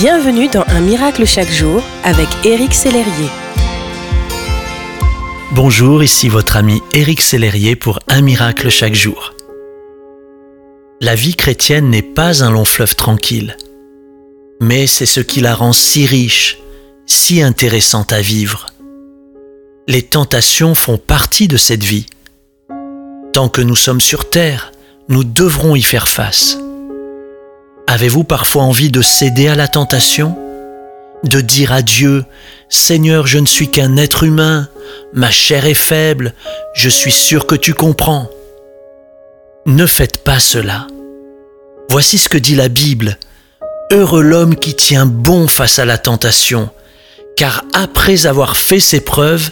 Bienvenue dans Un miracle chaque jour avec Éric Sellerier. Bonjour, ici votre ami Éric Sellerier pour Un miracle chaque jour. La vie chrétienne n'est pas un long fleuve tranquille, mais c'est ce qui la rend si riche, si intéressante à vivre. Les tentations font partie de cette vie. Tant que nous sommes sur Terre, nous devrons y faire face. Avez-vous parfois envie de céder à la tentation? De dire à Dieu, Seigneur, je ne suis qu'un être humain, ma chair est faible, je suis sûr que tu comprends. Ne faites pas cela. Voici ce que dit la Bible. Heureux l'homme qui tient bon face à la tentation, car après avoir fait ses preuves,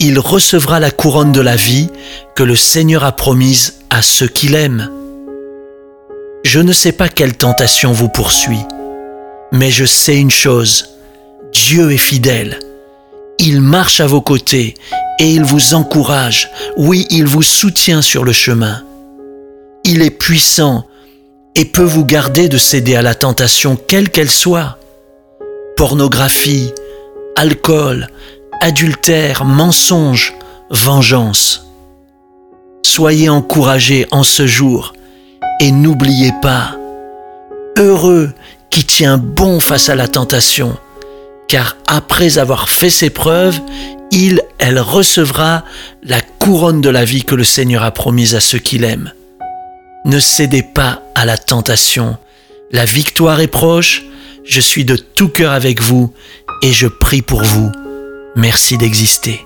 il recevra la couronne de la vie que le Seigneur a promise à ceux qu'il aime. Je ne sais pas quelle tentation vous poursuit, mais je sais une chose, Dieu est fidèle. Il marche à vos côtés et il vous encourage, oui, il vous soutient sur le chemin. Il est puissant et peut vous garder de céder à la tentation quelle qu'elle soit. Pornographie, alcool, adultère, mensonge, vengeance. Soyez encouragés en ce jour et n'oubliez pas, heureux qui tient bon face à la tentation, car après avoir fait ses preuves, il, elle recevra la couronne de la vie que le Seigneur a promise à ceux qu'il aime. Ne cédez pas à la tentation. La victoire est proche. Je suis de tout cœur avec vous et je prie pour vous. Merci d'exister.